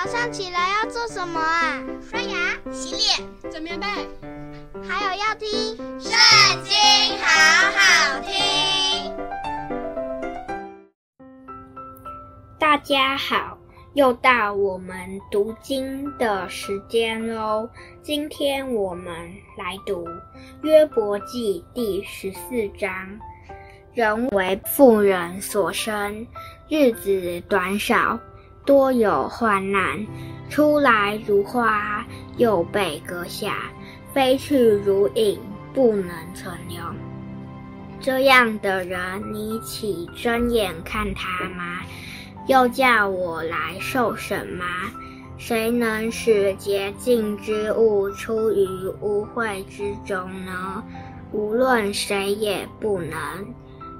早上起来要做什么啊？刷牙、洗脸、整棉被，还有要听《圣经》，好好听。大家好，又到我们读经的时间喽。今天我们来读《约伯记》第十四章。人为妇人所生，日子短少。多有患难，出来如花，又被割下；飞去如影，不能存留。这样的人，你岂睁眼看他吗？又叫我来受审吗？谁能使洁净之物出于污秽之中呢？无论谁也不能。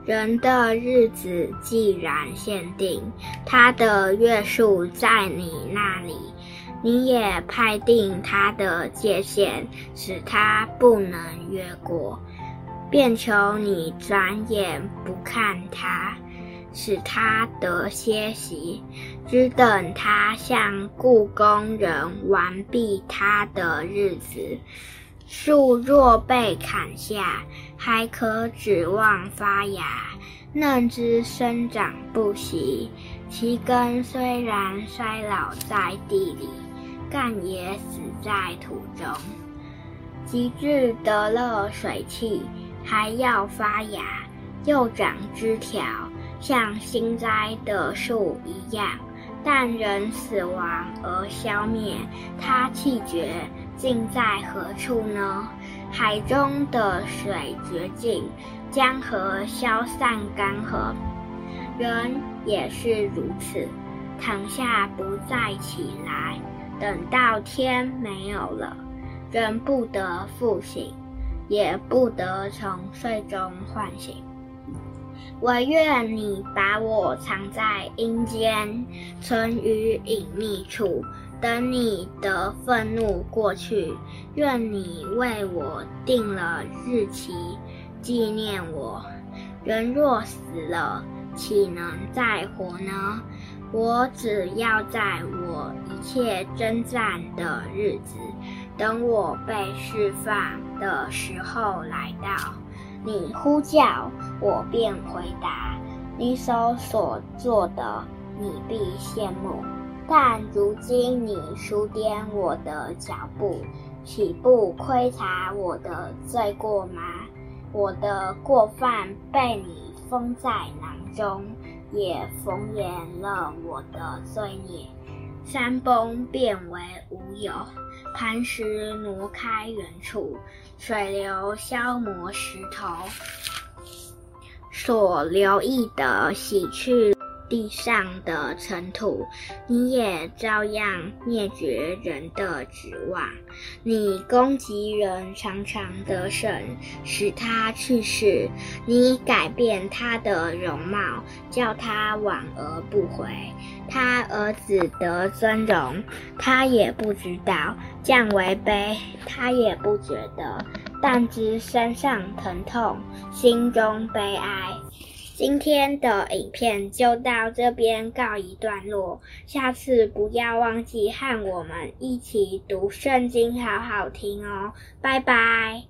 人的日子既然限定，他的月数在你那里，你也派定他的界限，使他不能越过。便求你转眼不看他，使他得歇息，只等他像雇工人完毕他的日子。树若被砍下，还可指望发芽；嫩枝生长不息，其根虽然衰老在地里，干也死在土中。及至得了水气，还要发芽，又长枝条，像新栽的树一样。但人死亡而消灭，它气绝。尽在何处呢？海中的水绝尽，江河消散干涸。人也是如此，躺下不再起来，等到天没有了，人不得复醒，也不得从睡中唤醒。惟愿你把我藏在阴间，存于隐秘处。等你的愤怒过去，愿你为我定了日期，纪念我。人若死了，岂能再活呢？我只要在我一切征战的日子，等我被释放的时候来到。你呼叫，我便回答。你手所做的，你必羡慕。但如今你数点我的脚步，岂不窥察我的罪过吗？我的过犯被你封在囊中，也缝严了我的罪孽。山崩变为无有，磐石挪开原处，水流消磨石头，所留意的洗去。地上的尘土，你也照样灭绝人的指望。你攻击人常常得胜，使他去世。你改变他的容貌，叫他往而不回。他儿子得尊荣，他也不知道；降为卑，他也不觉得。但知身上疼痛，心中悲哀。今天的影片就到这边告一段落，下次不要忘记和我们一起读圣经，好好听哦，拜拜。